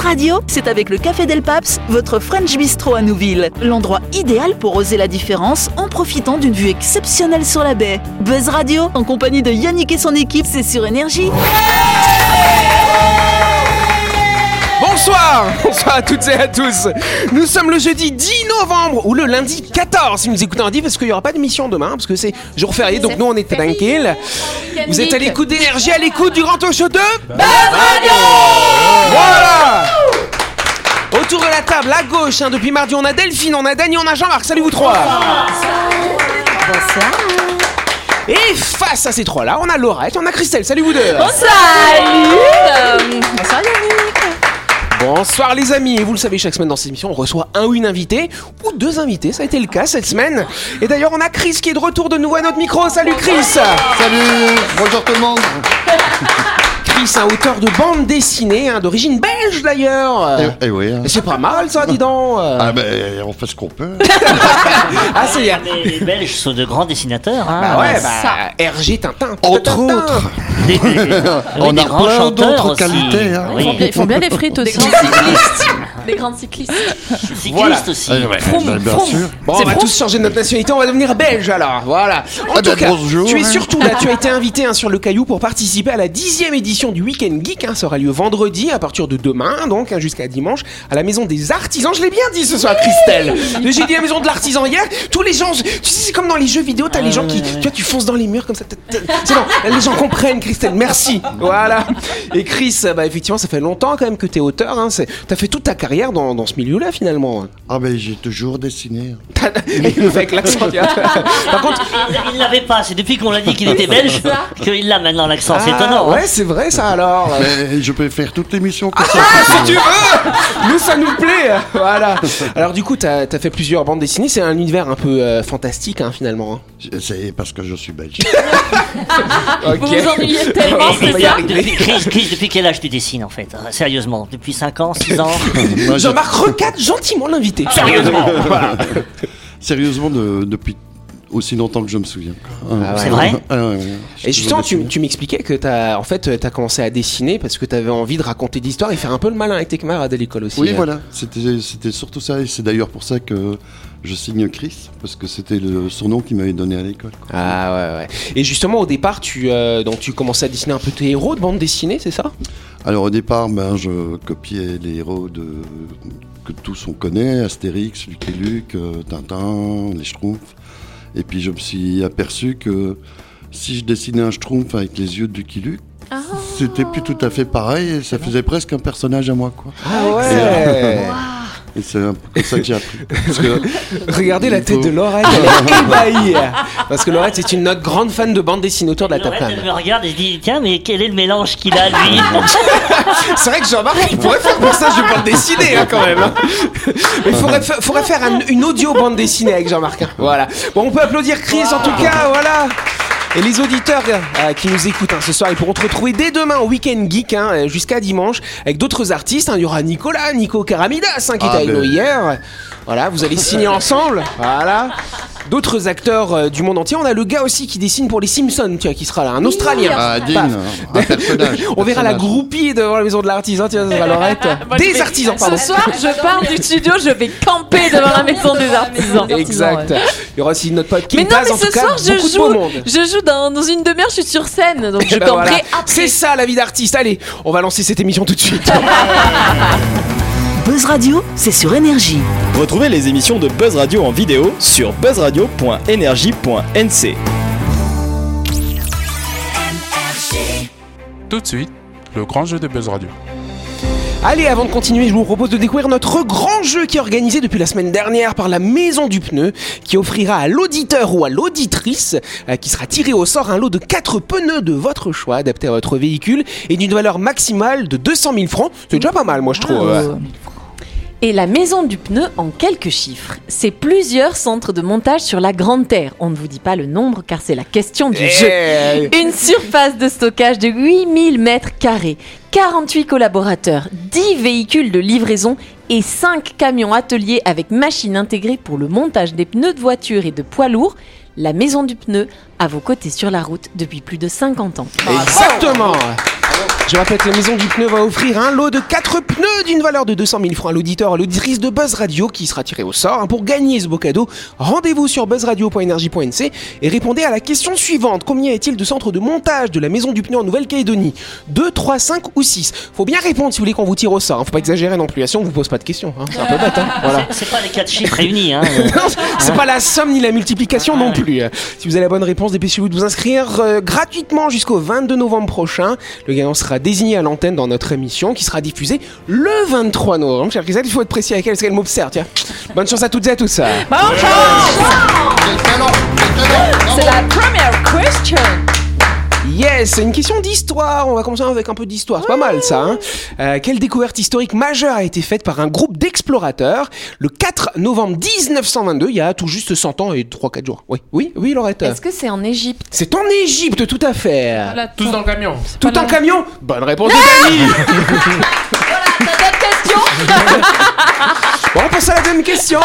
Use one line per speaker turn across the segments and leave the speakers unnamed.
Radio, c'est avec le Café Del Paps, votre French Bistro à Nouville. L'endroit idéal pour oser la différence en profitant d'une vue exceptionnelle sur la baie. Buzz Radio, en compagnie de Yannick et son équipe, c'est sur Énergie.
Bonsoir Bonsoir à toutes et à tous Nous sommes le jeudi 10 novembre ou le lundi 14 si vous écoutez un dit parce qu'il n'y aura pas d'émission demain parce que c'est jour férié donc nous on est tranquille. Vous êtes à l'écoute d'énergie, à l'écoute du grand show de Buzz Radio Voilà Autour de la table, à gauche, hein, depuis mardi, on a Delphine, on a Dany, on a Jean-Marc. Salut vous trois. Et face à ces trois-là, on a Laurette, on a Christelle. Salut vous deux.
Salut Bonsoir Yannick.
Bonsoir les amis, et vous le savez, chaque semaine dans cette émission, on reçoit un ou une invitée, ou deux invités, ça a été le cas cette semaine. Et d'ailleurs, on a Chris qui est de retour de nouveau à notre micro. Salut Chris.
Salut. Bonjour tout le monde
Chris, un auteur de bande dessinée, hein, d'origine belge d'ailleurs.
Eh, eh oui. hein.
C'est pas mal ça, dis donc.
Ah ben, on fait ce qu'on peut.
Ah, c'est bien.
Les, les Belges sont de grands dessinateurs. hein.
Bah ouais, bah, RG Tintin.
Entre
Tintin.
autres.
Des- des-
On
des
a
grands
plein
chanteurs
d'autres
aussi.
qualités, hein.
Oui.
Ils font bien les frites
Des
aussi.
Des grands cyclistes.
Cyclistes
Voilà.
aussi.
Ouais, bien
Froome.
sûr.
Bon, on va tous changer de notre nationalité, on va devenir belge alors, voilà. En
Ah
tout
ben,
cas,
bonjour,
tu es
hein.
surtout là, tu as été invité hein, sur le Caillou pour participer à la dixième édition du Weekend Geek. Hein, ça aura lieu vendredi à partir de demain, donc hein, jusqu'à dimanche, à la Maison des Artisans. Je l'ai bien dit ce soir, Christelle. J'ai dit la Maison de l'Artisan hier. Tous les gens, tu sais, c'est comme dans les jeux vidéo, t'as les gens qui, tu vois, tu fonces dans les murs comme ça. C'est bon, les gens comprennent, Christelle. Merci. Voilà. Et Chris, bah effectivement, ça fait longtemps quand même que t'es auteur. Hein, T'as fait toute ta carrière dans, dans ce milieu-là finalement.
Ah ben, j'ai toujours dessiné.
Le fait avec l'accent. Par contre,
Il l'avait pas, c'est depuis qu'on l'a dit qu'il était belge qu'il l'a maintenant l'accent, c'est
Ah,
étonnant. hein.
Ouais, c'est vrai ça alors.
Mais je peux faire toutes les missions que ça.
Ah, si tu veux Nous, ça nous plaît Voilà. Alors, du coup, t'as as fait plusieurs bandes dessinées. C'est un univers un peu euh, fantastique, hein, finalement. hein.
C'est parce que je suis belge.
Ok.
Vous vous ennuyez tellement, c'est ça.
Depuis, Chris, Chris, depuis quel âge tu dessines en fait hein, Sérieusement? Depuis 5 ans, 6 ans?
Moi,
Jean-Marc recadre gentiment l'invité. Sérieusement. Voilà.
Sérieusement, de- depuis aussi longtemps que je me souviens.
Ah ouais.
C'est vrai
Ah ouais, ouais. J'ai
Et justement, tu, tu m'expliquais que t'as en fait t'as commencé à dessiner parce que t'avais envie de raconter des histoires et faire un peu le malin avec tes camarades à l'école aussi.
Oui, voilà, c'était c'était surtout ça, et c'est d'ailleurs pour ça que je signe Chris, parce que c'était le surnom qu'il m'avait donné à l'école. quoi.
Ah ouais ouais. Et justement au départ tu euh, donc tu commençais à dessiner un peu tes héros de bande dessinée, c'est ça?
Alors au départ, ben, je copiais les héros de, que tous on connaît, Astérix, Lucky Luke, euh, Tintin, les Schtroumpfs, et puis je me suis aperçu que si je dessinais un Schtroumpf avec les yeux de Lucky Luke, c'était plus tout à fait pareil, et ça faisait presque un personnage à moi. Quoi.
Ah ouais.
Et c'est comme ça que j'ai appris. Parce que
Regardez la tête
faut-
de Laurette, elle est ébahie. Parce que Laurette, c'est une notre grande fan de bande dessinée autour de la table.
Elle me regarde et je dis Tiens, mais quel est le mélange qu'il a lui
C'est vrai que Jean-Marc, il pourrait faire personnage de bande dessinée hein, quand même. hein. Mais il faudrait, fa- faudrait faire un- une audio bande dessinée avec Jean-Marc. hein. Voilà. Bon, on peut applaudir Chris en tout cas, voilà. Et les auditeurs euh, qui nous écoutent hein, ce soir, ils pourront te retrouver dès demain au Week-end Geek hein, euh, jusqu'à dimanche avec d'autres artistes. hein. Il y aura Nicolas, Nico Caramidas hein, qui
Ah,
était avec
ben.
nous hier. Voilà, vous allez signer ensemble. Voilà. D'autres acteurs euh, du monde entier. On a le gars aussi qui dessine pour les Simpsons, tu vois, qui sera là, un Australien.
ah, Dean,
Paf.
un personnage.
On verra la groupie devant la maison de l'artisan, tiens, ça sera Laurette.
Moi, je
Des
vais-
artisans, pardon.
Ce soir, je pars du studio, je vais camper devant la maison des artisans.
Exact. Il y aura aussi notre pote qui
Mais non,
passe
mais
en
ce
tout cas
soir, je
beaucoup de beau
joue,
monde.
je joue dans, dans une demi-heure, je suis sur scène, donc je
Eh ben voilà.
après.
C'est ça la vie d'artiste. Allez, on va lancer cette émission tout de suite.
Buzz Radio, c'est sur Énergie.
Retrouvez les émissions de Buzz Radio en vidéo sur buzzradio.energie.nc.
Tout de suite, le grand jeu de Buzz Radio.
Allez, avant de continuer, je vous propose de découvrir notre grand jeu qui est organisé depuis la semaine dernière par la Maison du Pneu, qui offrira à l'auditeur ou à l'auditrice euh, qui sera tiré au sort un lot de 4 pneus de votre choix adaptés à votre véhicule et d'une valeur maximale de 200 000 francs. C'est déjà pas mal, moi je trouve. ouais.
Et la maison du pneu en quelques chiffres. C'est plusieurs centres de montage sur la Grande Terre. On ne vous dit pas le nombre car c'est la question du jeu.
Eh,
Une surface de stockage de 8000 mètres carrés, 48 collaborateurs, 10 véhicules de livraison et 5 camions ateliers avec machines intégrées pour le montage des pneus de voiture et de poids lourds. La maison du pneu à vos côtés sur la route depuis plus de 50 ans.
Exactement. Je rappelle que la maison du pneu va offrir un lot de 4 pneus d'une valeur de 200 000 francs à l'auditeur, à l'auditrice de Buzz Radio qui sera tiré au sort. hein. Pour gagner ce beau cadeau, rendez-vous sur buzzradio.energie.nc et répondez à la question suivante. Combien est-il de centres de montage de la maison du pneu en Nouvelle-Calédonie? 2, 3, 5 ou 6 Faut bien répondre si vous voulez qu'on vous tire au sort. hein. Faut pas exagérer non plus. Si on vous pose pas de questions. hein. C'est un peu bête. hein. Voilà.
C'est pas les quatre chiffres réunis, hein.
C'est pas la somme ni la multiplication non plus. Si vous avez la bonne réponse, dépêchez-vous de vous inscrire euh, gratuitement jusqu'au 22 novembre prochain. Le gagnant sera désigné à l'antenne dans notre émission qui sera diffusée le 23 novembre. Cher Christelle, il faut être précis avec elle parce qu'elle m'observe. Tiens, bonne chance à toutes et à tous.
C'est la première question.
Yes, c'est une question d'histoire. On va commencer avec un peu d'histoire. C'est pas mal ça. Hein Euh, quelle découverte historique majeure a été faite par un groupe d'explorateurs le 4 novembre 1922, il y a tout juste 100 ans et 3-4 jours? Oui, oui, oui, Laurette.
Est-ce que c'est en Égypte?
C'est en Égypte, tout à fait.
Voilà,
Tous dans le camion.
Tout en camion? Bonne réponse Dani Bon, on passe à la deuxième question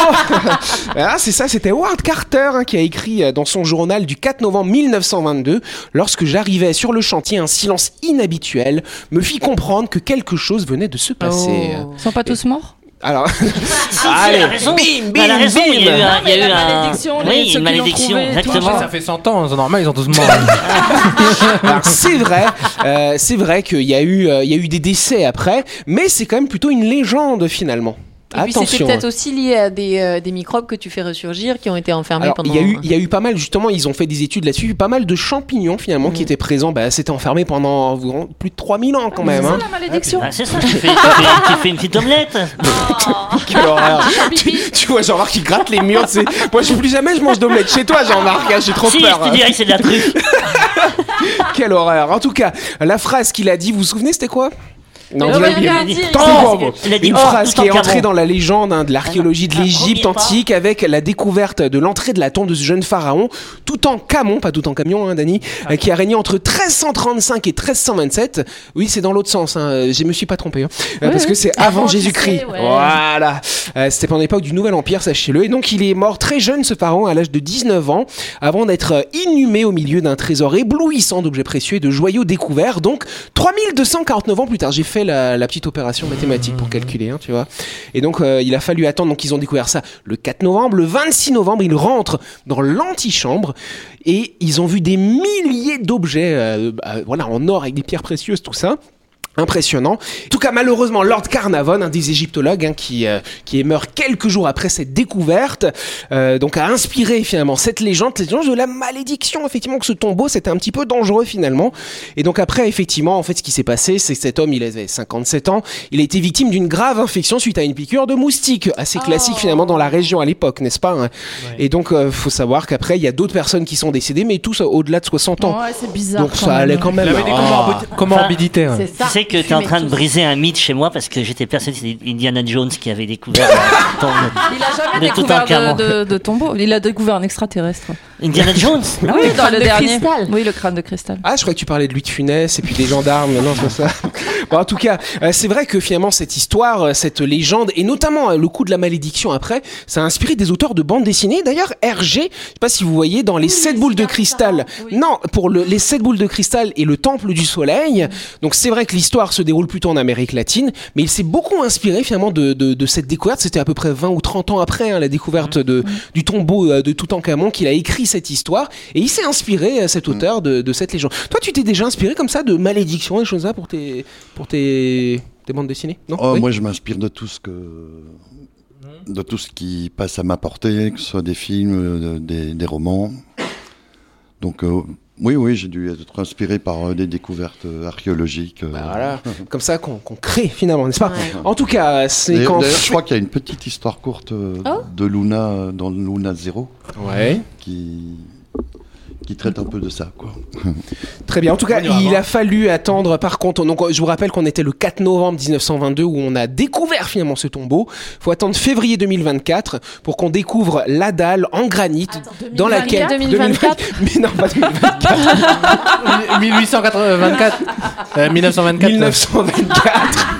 Ah, C'est ça, c'était Howard Carter hein, qui a écrit euh, dans son journal du 4 novembre 1922 Lorsque j'arrivais sur le chantier, un silence inhabituel me fit comprendre que quelque chose venait de se passer.
Oh.
Ils sont pas tous morts?
Alors,
Ah,
allez,
raison.
bim, bim,
raison, il y a eu
bim.
un, il y a
mais
eu
la
un-
malédiction,
oui, une malédiction, exactement.
Ça fait 100 ans, c'est normal, ils sont tous morts.
Alors c'est vrai, euh, c'est vrai qu'il y a eu, euh, il y a eu des décès après, mais c'est quand même plutôt une légende finalement.
Et puis c'était
Attention.
peut-être aussi lié à des, euh, des microbes que tu fais ressurgir qui ont été enfermés
Alors,
pendant.
il y, a eu, il y a eu pas mal, justement, ils ont fait des études là-dessus, pas mal de champignons finalement qui étaient présents, bah, c'était enfermé pendant environ plus de 3000 ans quand même.
C'est
Hein.
ça la malédiction.
Ah, c'est ça, tu fais, tu, fais, tu fais une petite omelette.
Quelle horreur. tu, tu vois Jean-Marc qui gratte les murs, tu sais. Moi, je plus jamais je mange d'omelette chez toi, Jean-Marc, hein, j'ai trop
Si,
peur.
je te dirais que c'est de la truffe.
Quelle horreur. En tout cas, la phrase qu'il a dit, vous vous souvenez, c'était quoi? Non, vous l'avez dit. Une phrase qui est
en
entrée dans la légende hein, de l'archéologie de l'Égypte antique avec la découverte de l'entrée de la tombe de ce jeune pharaon, tout en camon, pas tout en camion, hein, Dani, euh, qui a régné entre 1335 et 1327. Oui, c'est dans l'autre sens. Hein. Je me suis pas trompé, hein. Euh,
Oui,
parce
oui.
que c'est avant Jésus-Christ.
ouais.
Voilà. Euh, C'était pendant l'époque du Nouvel Empire, sachez-le. Et donc, il est mort très jeune, ce pharaon, à l'âge de 19 ans, avant d'être euh, inhumé au milieu d'un trésor éblouissant d'objets précieux et de joyaux découverts. Donc, 3249 ans plus tard, j'ai fait la, petite opération mathématique pour calculer, hein, tu vois. Et donc, euh, il a fallu attendre. Donc, ils ont découvert ça le 4 novembre. Le 26 novembre, ils rentrent dans l'antichambre et ils ont vu des milliers d'objets, euh, euh, voilà, en or avec des pierres précieuses, tout ça. Impressionnant. En tout cas, malheureusement, Lord Carnavon, un des égyptologues hein, qui, euh, qui est mort quelques jours après cette découverte, euh, donc a inspiré finalement cette légende, cette légende de la malédiction, effectivement, que ce tombeau c'était un petit peu dangereux finalement. Et donc après, effectivement, en fait, ce qui s'est passé, c'est que cet homme, il avait 57 ans, il a été victime d'une grave infection suite à une piqûre de moustique, assez classique finalement dans la région à l'époque, n'est-ce pas hein? Et donc, euh, faut savoir qu'après, il y a d'autres personnes qui sont décédées, mais tous au-delà de 60 ans.
Ouais, c'est bizarre.
donc
quand
ça
même.
allait quand
Il
même.
avait des
Ah.
comorbi- comorbidités. ouais.
C'est ça.
Que tu es en train de briser un mythe chez moi parce que j'étais persuadé que c'était Indiana Jones qui avait découvert tombe.
Il a jamais
De
découvert
Toutankhamon.
de, de, de tombeau. Il a découvert un extraterrestre.
Indiana Jones
oui, dans le
de
dernier.
cristal.
Oui, le crâne de cristal.
Ah, je croyais que tu parlais de Louis de Funès et puis des gendarmes. Non, c'est pas ça. Bon, en tout cas, euh, c'est vrai que finalement cette histoire, euh, cette légende et notamment euh, le coup de la malédiction après, ça a inspiré des auteurs de bandes dessinées. D'ailleurs, Hergé, je sais pas si vous voyez dans les sept boules de cristal. Non, pour le- les sept boules de cristal et le temple du soleil. Donc c'est vrai que l'histoire se déroule plutôt en Amérique latine, mais il s'est beaucoup inspiré finalement de, de, de cette découverte. C'était à peu près 20 ou 30 ans après hein, la découverte de, du tombeau euh, de Toutankhamon qu'il a écrit cette histoire et il s'est inspiré euh, cet auteur de, de cette légende. Toi, tu t'es déjà inspiré comme ça de malédiction, des choses là pour tes pour tes, tes bandes dessinées? Non?
Oh,
Oui
Moi, je m'inspire de tout ce que. de tout ce qui passe à ma portée, que ce soit des films, euh, des, des romans. Donc, euh, oui, oui, j'ai dû être inspiré par euh, des découvertes euh, archéologiques. euh.
Bah voilà, comme ça qu'on crée finalement, n'est-ce pas
Ouais.
En tout cas, c'est quand.
d'ailleurs, je crois qu'il y a une petite histoire courte euh,
Oh.
de Luna dans Luna Zero
Ouais.
qui, qui traite un peu de ça. Quoi.
Très bien. En tout cas, il a fallu attendre. Par contre, donc je vous rappelle qu'on était le 4 novembre 1922 où on a découvert finalement ce tombeau. Faut attendre février 2024 pour qu'on découvre la dalle en granit dans laquelle
2024
Mais non, pas 2024.
1824, euh, 1924.
1924.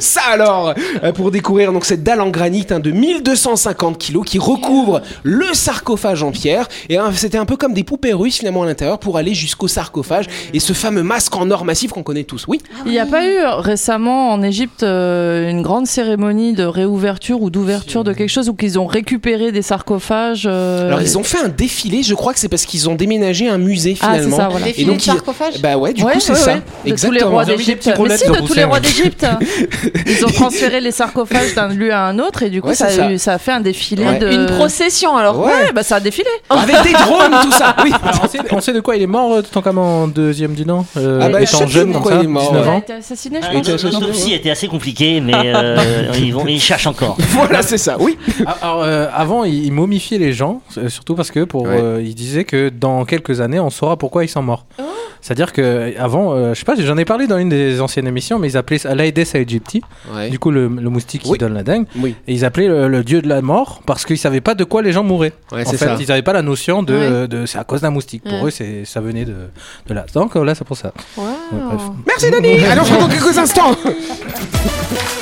Ça alors, euh, pour découvrir donc cette dalle en granit hein, de 1250 kilos qui recouvre le sarcophage en pierre. Et hein, c'était un peu comme des poupées russes finalement à l'intérieur pour aller jusqu'au sarcophage et ce fameux masque en or massif qu'on connaît tous. Oui.
Il n'y a pas eu euh, récemment en Égypte euh, une grande cérémonie de réouverture ou d'ouverture de quelque chose où qu'ils ont récupéré des sarcophages euh,
Alors ils ont fait un défilé. Je crois que c'est parce qu'ils ont déménagé un musée
Ah,
finalement.
ça, voilà.
Et
Défilé de
ils-
sarcophage
Bah ouais, du
Ouais,
coup c'est
ouais,
ça.
ouais. De tous les
Exactement.
rois d'Égypte. Mais si,
de
de tous les rois d'Égypte. Ils ont transféré les sarcophages d'un lieu à un autre et du coup
Ouais,
ça,
c'est
a
ça.
eu- ça a fait un défilé
Ouais.
de.
Une procession alors.
Ouais.
Ouais, bah ça a défilé.
Avec des drones, tout ça. Oui.
On, sait, on sait de quoi il est mort, euh, Toutankhamon en deuxième dîner euh,
Ah bah,
Étant jeune comme ça,
il est mort,
19
Il a
ans.
assassiné, je crois.
Et tu as cherché-
L'autopsie était assez compliquée, mais euh, ils, vont, ils cherchent encore.
Voilà, c'est ça. Oui.
Ah, Alors, euh, avant, il, il momifiait les gens, euh, surtout parce que pour,
Ouais.
euh, il disait que dans quelques années, on saura pourquoi ils sont morts. C'est-à-dire que avant, euh, je sais pas, j'en ai parlé dans une des anciennes émissions, mais ils appelaient ça l'Aedes aegypti,
Ouais.
du coup le, le moustique qui donne la dingue,
Oui.
et ils appelaient le, le dieu de la mort parce qu'ils savaient pas de quoi les gens mouraient.
Ouais,
en fait,
ça.
ils n'avaient pas la notion de,
Ouais.
de c'est à cause d'un moustique. Pour eux, c'est ça venait de, de là. Donc euh, là, c'est pour ça. Ouais, bref.
Merci Dani. Allez, on se retrouve dans quelques instants.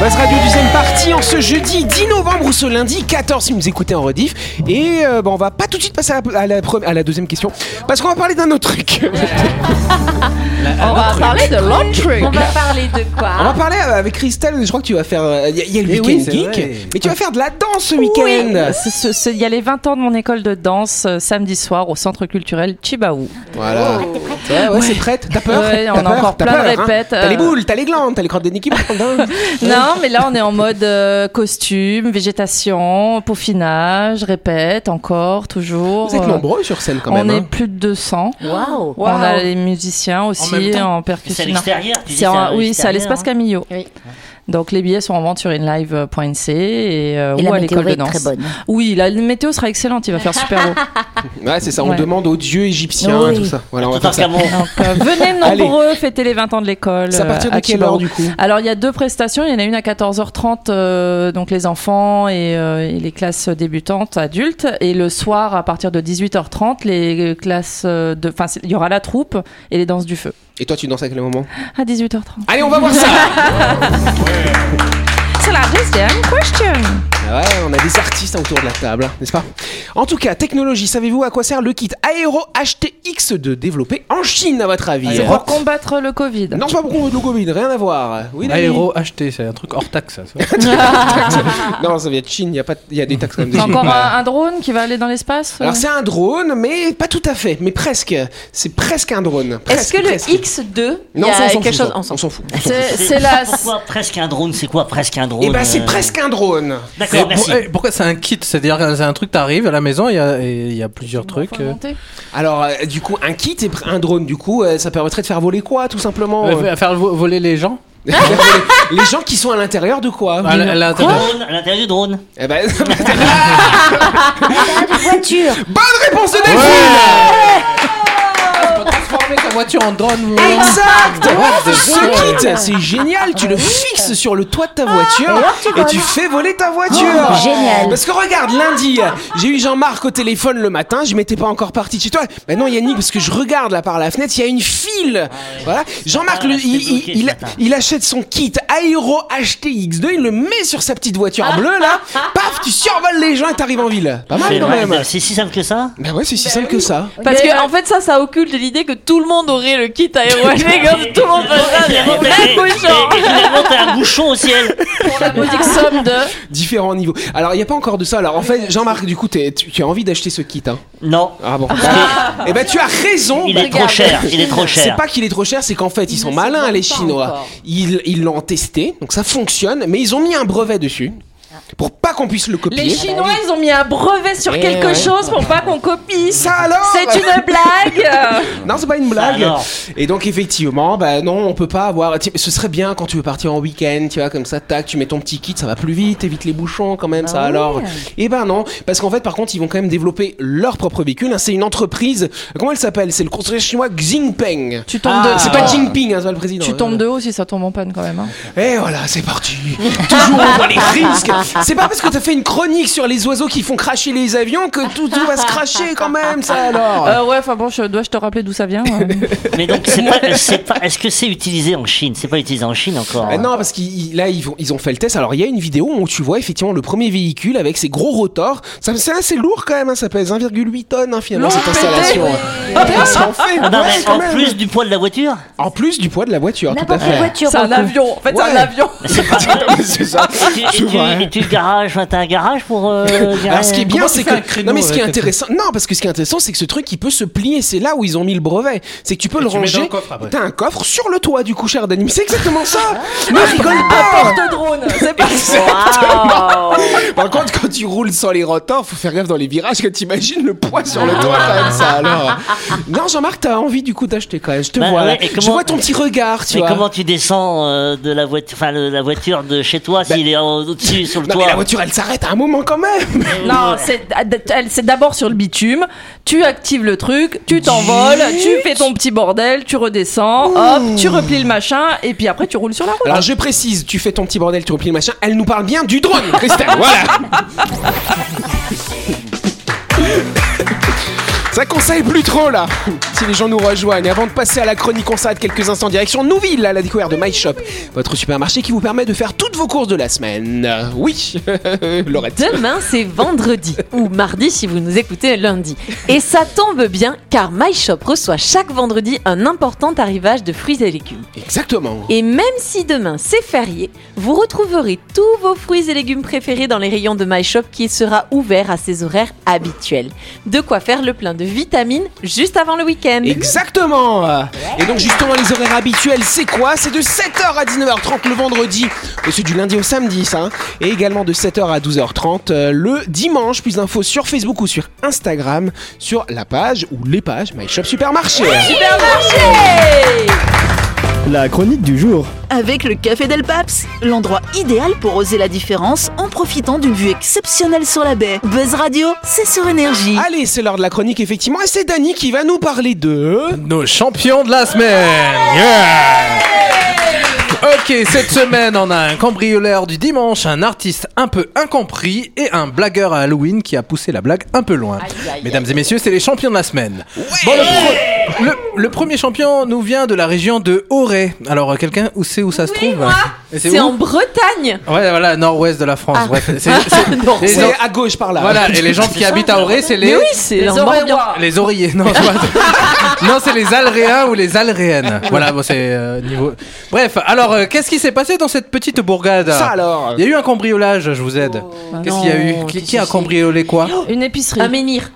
Buzz Radio deuxième partie en ce jeudi 10 novembre ou ce lundi 14 si vous nous écoutez en rediff. Et euh, bon, on va pas tout de suite passer à la, à la pre- à la deuxième question parce qu'on va parler d'un autre truc.
On va parler de l'autre truc.
On va parler de
On va
quoi
parler euh, avec Christelle, je crois que tu vas faire... euh, Il y, a- il y a le
Eh
week-end
oui, c'est
geek,
vrai.
mais tu vas faire de la danse ce week-end.
Ce- ce- Il y a les 20 ans de mon école de danse euh, samedi soir au centre culturel Chibaou.
Voilà. Ouais, ouais, c'est prête. T'as peur
Ouais, on
T'as
a
peur
encore
T'as
plein de
peur, hein
répètes,
T'as les boules, t'as les glandes, t'as les crottes de Niki.
Non, mais là on est en mode euh, costume, végétation, peaufinage, répète encore, toujours.
Vous êtes
Euh,
nombreux sur scène quand
on
même.
est
hein.
plus de 200.
Waouh
On a les musiciens aussi
temps
en
C'est à
percussion.
l'extérieur tu dis,
en- oui, c'est à l'espace
hein.
Camillo.
Oui.
Donc les billets sont en vente sur inlive.nc et euh,
Et
ou à l'école de
très
danse.
bonne.
Oui, la météo sera excellente, il va faire super beau.
Ouais, c'est ça. On
Ouais.
demande aux dieux égyptiens,
Oui.
tout ça. Voilà, on va faire ça.
Donc euh, venez
Allez.
nombreux fêter les 20 ans de l'école.
C'est à partir
euh,
de quelle
Chibaou.
heure du coup
Alors il y a deux prestations, il y en a une à 14h30 euh, donc les enfants et, euh, et les classes débutantes adultes et le soir à partir de 18h30 les classes de enfin il y aura la troupe et les danses du feu
Et toi, tu danses à quel moment
à 18h30.
Allez, on va voir ça
C'est la deuxième question.
Ouais, on a des artistes autour de la table, hein, n'est-ce pas? En tout cas, technologie, savez-vous à quoi sert le kit Aero HTX2 développé en Chine, à votre avis?
C'est pour combattre le Covid.
Non, c'est pas pour le Covid, rien à voir. Oui,
Aéro acheté, c'est un truc hors taxe. Ça.
Non, ça vient de Chine, il y, a pas- il y a des taxes comme
C'est
des
encore un, un drone qui va aller dans l'espace euh?
Alors c'est un drone, mais pas tout à fait, mais presque. C'est presque un drone.
Est-ce
Presque,
que le
presque.
X2, il
Non,
y a quelque
fout,
chose? on s'en
fout.
C'est c'est la
Pourquoi presque un drone? C'est quoi presque un drone
Et ben c'est
euh,
presque un drone.
D'accord, merci.
Pour- eh, pourquoi c'est un kit C'est-à-dire que c'est un truc, t'arrives à la maison, il y a, et il y a plusieurs trucs. Euh.
Alors euh, du coup un kit et pr- un drone du coup euh, ça permettrait de faire voler quoi tout simplement
Euh,
euh,
faire vo- voler les gens
Les gens qui sont à l'intérieur de quoi?
À l'intérieur.
Drone, à l'intérieur du drone.
Eh ben,
voiture.
bonne réponse de Delphine
transformer ta voiture en drone.
Exact. Ce kit, c'est génial, tu le fixes sur le toit de ta voiture
Et tu
fais voler ta voiture.
Oh, génial.
Parce que regarde, lundi, j'ai eu Jean-Marc au téléphone le matin, je m'étais pas encore parti de chez toi. Ben non Yannick, parce que je regarde là par la fenêtre, il y a une file. Voilà, Jean-Marc,
Ah,
il, il- il- achète son kit Aero HTX2, il le met sur sa petite voiture bleue là, paf, tu survoles les gens et t'arrives en ville. Pas mal
C'est
quand même.
C'est si simple que ça?
Ben ouais, c'est si simple que ça.
Parce que en fait ça ça occulte l'idée que tout le monde aurait le kit aéroaché comme tout le monde fait ça, c'est un bouchon.
Et finalement, t'as un bouchon au ciel.
Pour la modique somme de.
Différents niveaux. Alors, il n'y a pas encore de ça. Alors, en fait, Jean-Marc, du coup, t'es- tu, tu as envie d'acheter ce kit, hein?
Non,
Ah bon Eh ben, tu as raison
il est trop cher. Il est trop
C'est
cher.
pas qu'il est trop cher, c'est qu'en fait, ils sont malins, les Chinois. Ils ils l'ont testé, donc ça fonctionne, mais ils ont mis un brevet dessus pour pas qu'on puisse le copier.
Les Chinois, ils ont mis un brevet sur
Eh
quelque
ouais.
chose pour pas qu'on copie.
Ça alors
C'est une blague
Non, c'est pas une blague. Et donc effectivement, bah non, on peut pas avoir. Ce serait bien quand tu veux partir en week-end, tu vois, comme ça, tac, tu mets ton petit kit, ça va plus vite, évite les bouchons quand même, ça alors. Et ben non, parce qu'en fait, par contre, ils vont quand même développer leur propre véhicule. hein. C'est une entreprise. Comment elle s'appelle? C'est le constructeur chinois Xingpeng.
Tu tombes de.
C'est pas Jinping, hein, c'est pas le président.
Tu tombes de haut si ça tombe en panne quand même. hein.
Et voilà, c'est parti. Toujours on voit les risques. C'est pas parce que t'as fait une chronique sur les oiseaux qui font cracher les avions que tout, tout va se cracher quand même, ça alors.
Euh, ouais, enfin bon, je dois je te rappeler d'où ça vient. euh.
Mais donc, c'est pas, c'est pas, est-ce que c'est utilisé en Chine? C'est pas utilisé en Chine encore
Ah non, parce qu'ils là ils, ont fait le test. Alors il y a une vidéo où tu vois effectivement le premier véhicule avec ses gros rotors. Ça c'est assez lourd quand même. hein, ça pèse 1,8 tonnes hein, finalement cette installation. Ah, ça en fait.
Ah non,
ouais,
en
même.
plus du poids de la voiture?
En plus du poids de la voiture, tout à fait.
voiture.
C'est un avion. En fait, c'est un avion.
c'est ça.
Tu- et,
Je
tu,
vois.
et tu le garage, enfin, t'as un garage pour. euh,
Alors ce qui est bien, c'est que
créneau
non mais ce qui est
avec
intéressant, non parce que ce qui est intéressant, c'est que ce truc il peut se plier. C'est là où ils ont mis le brevet. C'est que tu peux le ranger. T'as un coffre sur le toit du coup, cher Denis. C'est exactement ça.
Ah.
Ne rigole pas.
Porte-drone. C'est pas
Par contre, quand tu roules sans les rotors, faut faire gaffe dans les virages que t'imagines le poids sur le toit quand même ça alors. Non Jean-Marc, t'as envie du coup d'acheter quand même. Je te
Bah,
vois.
ouais,
Je vois ton petit regard, tu
Mais
vois.
comment tu descends euh, de la voiture, enfin la voiture de chez toi s'il est en- au-dessus sur le
Non mais
toit?
la voiture elle s'arrête à un moment quand même.
Non, c'est elle- c'est d'abord sur le bitume. Tu actives le truc, tu t'envoles, tu fais ton petit bordel, tu redescends, hop, tu replies le machin, et puis après tu roules sur la route.
Alors je précise, tu fais ton petit bordel, tu replies le machin. Elle nous parle bien du drone, Christelle. voilà. だ Ça conseille plus trop là, si les gens nous rejoignent. Avant de passer à la chronique, on s'arrête quelques instants direction Nouville, à la découverte de My Shop, votre supermarché qui vous permet de faire toutes vos courses de la semaine. Euh, Oui, Laurette.
Demain, c'est vendredi, ou mardi si vous nous écoutez lundi. Et ça tombe bien, car My Shop reçoit chaque vendredi un important arrivage de fruits et légumes.
Exactement.
Et même si demain c'est férié, vous retrouverez tous vos fruits et légumes préférés dans les rayons de My Shop qui sera ouvert à ses horaires habituels. De quoi faire le plein de vitamines juste avant le week-end.
Exactement Et donc justement les horaires habituels c'est quoi? C'est de 7h à 19h30 le vendredi, c'est du lundi au samedi ça, hein. et également de 7h à 12h30 euh, le dimanche. Plus d'infos sur Facebook ou sur Instagram, sur la page ou les pages My Shop Supermarché.
La chronique du jour.
Avec le Café Del Paps, l'endroit idéal pour oser la différence en profitant d'une vue exceptionnelle sur la baie. Buzz Radio, c'est sur énergie.
Allez, c'est l'heure de la chronique effectivement, et c'est Dany qui va nous parler de...
Nos champions de la semaine. Yeah ok, cette semaine, on a un cambrioleur du dimanche, un artiste un peu incompris et un blagueur à Halloween qui a poussé la blague un peu loin. Mesdames et messieurs, c'est les champions de la semaine. Bon, le, pro- le- le premier champion nous vient de la région de Auray. Alors, euh, quelqu'un où c'est où ça se trouve
C'est en Bretagne
Ouais, voilà, nord-ouest de la France.
Ah.
C'est- gens-
à gauche par là.
voilà, et les gens qui habitent à Auray, c'est les.
Mais oui, c'est
Les noires.
Les oreillers, non, c'est les Alréens ou les Alréennes. Voilà, bon, c'est euh, niveau. Bref, alors, euh, qu'est-ce qui s'est passé dans cette petite bourgade
Ça alors
Il y a eu un cambriolage, je vous aide. Qu'est-ce qu'il y a eu Qui, a cambriolé quoi
Une épicerie.
Un menhir.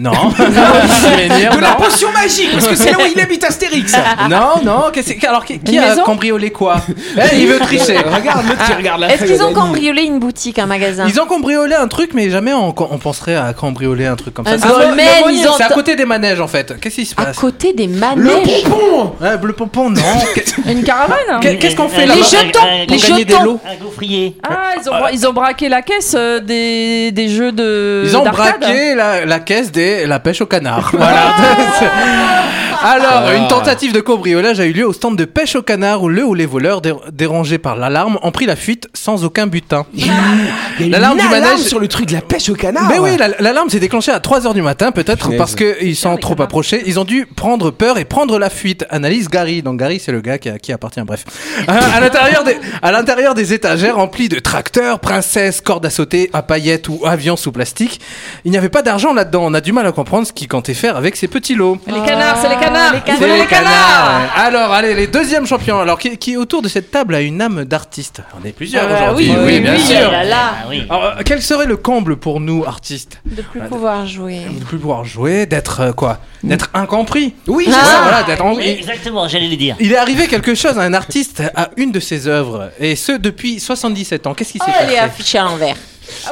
Non. Menhir,
De la
non.
potion magique, parce que c'est là où il habite Astérix.
Non, non. que- Alors, qui, a
maison
cambriolé quoi Eh, Il veut tricher.
regarde l'autre qui regarde la
Est-ce qu'ils ont cambriolé une boutique, un magasin
Ils ont cambriolé un truc, mais jamais on, on penserait à cambrioler un truc comme ça. Ah, le- le
ont-
C'est à côté des manèges en fait. Qu'est-ce qui se
À
passe
côté des
Le
manèges.
pompon
Ouais, le pompon, non.
Une caravane.
Qu'est- Qu'est-ce qu'on fait
Les
là-bas
jetons, les
Pour gagner des
jetons.
lots
Un gaufrier.
Ah, ils ont, bra- ils ont braqué la caisse euh, des, des jeux de.
Ils ont braqué la, la caisse des la pêche au canard. voilà. Alors, une tentative de cambriolage a eu lieu au stand de pêche au canard où le ou les voleurs, dé- dérangés par l'alarme, ont pris la fuite sans aucun butin.
Il y a une
L'alarme du
alarme
manège-
sur le truc de la pêche au canard.
Mais oui, la- l'alarme s'est déclenchée à 3h du matin, peut-être parce qu'ils sont trop approchés. Ils ont dû prendre peur et prendre la fuite. Analyse Gary. Donc Gary, c'est le gars qui, a- qui appartient, bref. À l'intérieur des, à l'intérieur des étagères remplies de tracteurs, princesses, cordes à sauter, à paillettes ou avions sous plastique, il n'y avait pas d'argent là-dedans. On a du mal à comprendre ce qu'ils comptaient faire avec ces petits lots.
Les canards, c'est les canards.
Les
canards. ouais. Alors, allez, les deuxièmes champions. Alors, qui, qui autour de cette table a une âme d'artiste? On est plusieurs
Ah
aujourd'hui.
oui, oui,
bien
oui,
sûr.
là là.
Ah.
Alors, euh, quel serait le comble pour nous, artistes?
De plus pouvoir jouer.
de plus pouvoir jouer, d'être euh, quoi? D'être incompris.
Oui,
Ouais,
c'est ça.
voilà, d'être en-
exactement, j'allais le dire.
il est arrivé quelque chose à un artiste à une de ses œuvres, et ce depuis 77 ans. Qu'est-ce qui s'est
Oh, elle est
passé?
affichée à l'envers.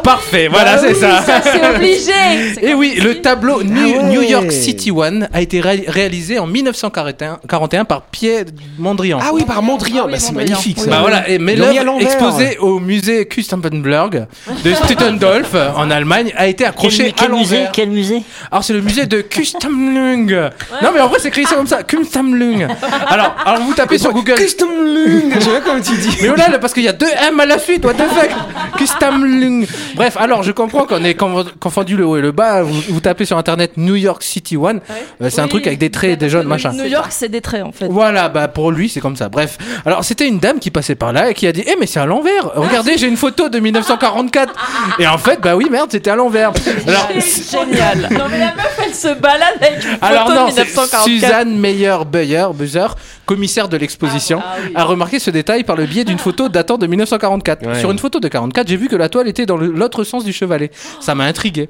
Parfait, voilà,
Bah
c'est
oui,
ça.
c'est obligé.
Et oui, le tableau New,
Ah ouais.
New York City One a été ré- réalisé en 1941 41 par Pierre Mondrian.
Ah oui, par Mondrian.
Ah oui,
bah, c'est magnifique ça.
Bah voilà, et, mais
à
l'œuvre exposée au musée Kustenberg de Stuttendorf en Allemagne a été accrochée à
quel musée
l'envers.
Quel musée?
Alors c'est le musée de Kustenberg. Non mais en vrai c'est écrit ça comme ça, Kustenberg. Alors, alors vous tapez sur Google.
Custom Lung. J'aime bien comment tu dis.
Mais voilà, là, parce qu'il y a deux M à la suite, what the fuck? Kustenberg. Bref, alors je comprends qu'on ait conf- confondu le haut et le bas. Vous, vous tapez sur internet New York City One. Euh, c'est un truc avec des traits, des jaunes, machin.
New York, c'est des traits en fait.
Voilà, bah pour lui c'est comme ça. Bref, alors c'était une dame qui passait par là et qui a dit "Eh mais c'est à l'envers. Regardez, j'ai une photo de 1944." Et en fait, bah oui, merde, c'était à l'envers. Alors
Génial.
Non mais la meuf elle se balade avec une photo
alors non,
de
c'est
1944.
Suzanne Meyer Buyer, Buzzer, commissaire de l'exposition,
Ah,
a remarqué ce détail par le biais d'une photo datant de 1944.
Ouais.
Sur une photo de 44, j'ai vu que la toile était dans le- l'autre sens du chevalet. Ça m'a intrigué.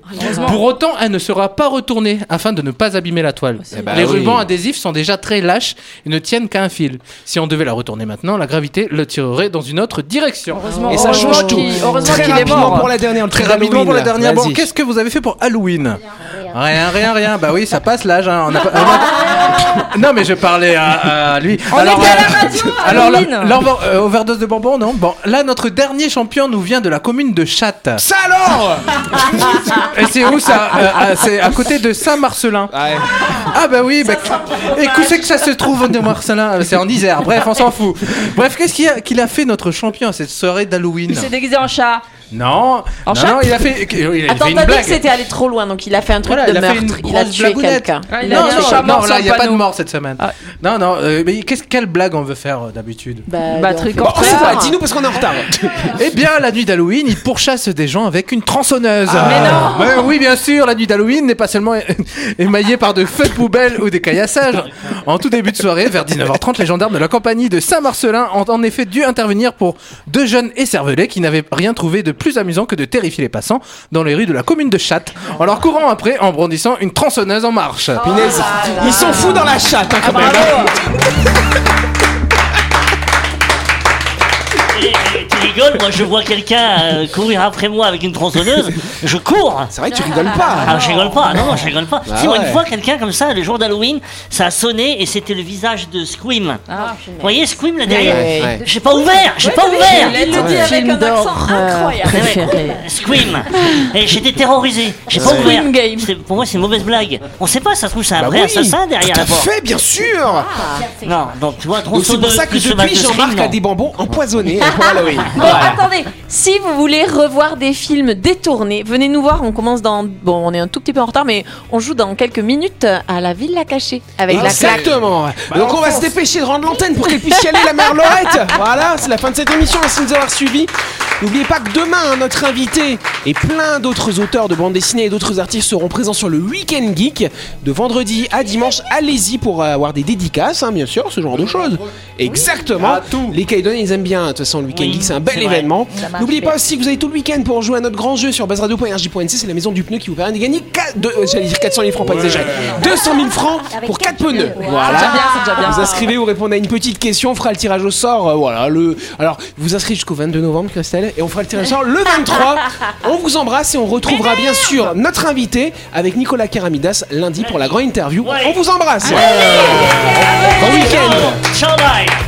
Pour autant, elle ne sera pas retournée afin de ne pas abîmer la toile.
bah
Les
oui.
rubans adhésifs sont déjà très lâches et ne tiennent qu'à un fil. Si on devait la retourner maintenant, la gravité le tirerait dans une autre direction.
Heureusement,
Et ça
heureusement
change tout.
Heureusement
Très
qu'il est mort.
pour la dernière.
Très rapidement pour la dernière. Bon, qu'est-ce que vous avez fait pour Halloween Rien, rien, rien. Bah oui, ça passe l'âge. Hein. A non, mais je parlais à, à lui.
On était à la
euh,
radio,
alors, la- euh, overdose de bonbons, non? Bon, là, notre dernier champion nous vient de la commune de Chatte.
Ça alors
Et c'est où ça Euh, euh, C'est à côté de Saint-Marcelin.
Ouais.
Ah bah oui, bah, et où c'est que ça se trouve de Marcelin Euh, C'est en Isère. Bref, on s'en fout. Bref, qu'est-ce qu'il a, qu'il a fait notre champion à cette soirée d'Halloween
Il s'est déguisé en chat.
Non,
En
non, non, il a fait, il a
Attends,
fait une
t'as dit
blague.
que c'était allé trop loin, donc il a fait un truc
Voilà,
de
il a fait
meurtre.
une
il a tué quelqu'un.
Ah, il a
non, non, non, là, il n'y a pas de mort cette semaine.
Ah.
Non, non, euh, mais qu'est-ce, quelle blague on veut faire euh, d'habitude
Bah,
Bah, truc
fait
en
sait
retard.
pas, dis-nous parce qu'on est en retard.
Eh bien, la nuit d'Halloween, il pourchasse des gens avec une tronçonneuse.
Ah, mais non
Ouais, Oui, bien sûr, la nuit d'Halloween n'est pas seulement émaillée par de feux de poubelle ou des caillassages. En tout début de soirée, vers 19h30, les gendarmes de la compagnie de Saint-Marcelin ont en effet dû intervenir pour deux jeunes écervelés qui n'avaient rien trouvé de plus amusant que de terrifier les passants dans les rues de la commune de Chatte, en leur courant après en brandissant une tronçonneuse en marche.
Punaise. Ils sont fous dans la chatte, hein, quand même.
Tu rigoles, moi je vois quelqu'un euh, courir après moi avec une tronçonneuse, je cours
C'est vrai tu rigoles pas.
Ah, je rigole pas, non, non, je rigole pas.
Bah
si, moi,
ouais.
une fois, quelqu'un comme ça, le jour d'Halloween, ça a sonné et c'était le visage de Scream.
Ah.
Vous voyez Scream là derrière
Ouais.
Ouais.
J'ai pas ouvert, j'ai pas ouvert
Il le dit avec
Film
un accent incroyable.
préféré.
Scream Et j'étais terrorisé, j'ai pas ouvert.
Game.
Pour moi, c'est une mauvaise blague. On sait pas, ça se trouve, c'est un
Bah
vrai
oui,
assassin derrière
Tout
la
à
porte.
fait, bien sûr.
Non, donc tu vois,
Donc c'est pour
tronçonneuse
ça que depuis, Jean-Marc a des bonbons empoisonnés pour Halloween.
Bon, attendez, si vous voulez revoir des films détournés, venez nous voir. On commence dans. Bon, on est un tout petit peu en retard, mais on joue dans quelques minutes à la Villa Cachée avec la claque.
Exactement. Donc on va se dépêcher de rendre l'antenne pour qu'elle puisse y aller, la mère Laurette. Voilà, c'est la fin de cette émission. Merci de nous avoir suivis. N'oubliez pas que demain, hein, notre invité et plein d'autres auteurs de bande dessinée et d'autres artistes seront présents sur le Week-end Geek de vendredi à dimanche. Allez-y pour euh, avoir des dédicaces, hein, bien sûr, ce genre de choses. Exactement. Les Kaidon, ils aiment bien. De toute façon, le Week-end
Oui,
Geek, c'est un bel événement. N'oubliez pas aussi que vous avez tout le week-end pour jouer à notre grand jeu sur baseradio.rj.nc. C'est la maison du pneu qui vous permet de gagner 4, de- euh, j'allais dire 400 000 francs, pas exagéré. 200 000 francs pour 4 pneus. Voilà.
C'est déjà bien, c'est déjà bien.
Vous inscrivez, vous répondez à une petite question, on fera le tirage au sort. euh, voilà, le. Alors, vous inscrivez jusqu'au 22 novembre, Christelle, et on fera le tirage au sort le 23. On vous embrasse et on retrouvera bien sûr notre invité avec Nicolas Keramidas lundi pour la grande interview.
Ouais.
On vous embrasse. Bon week-end.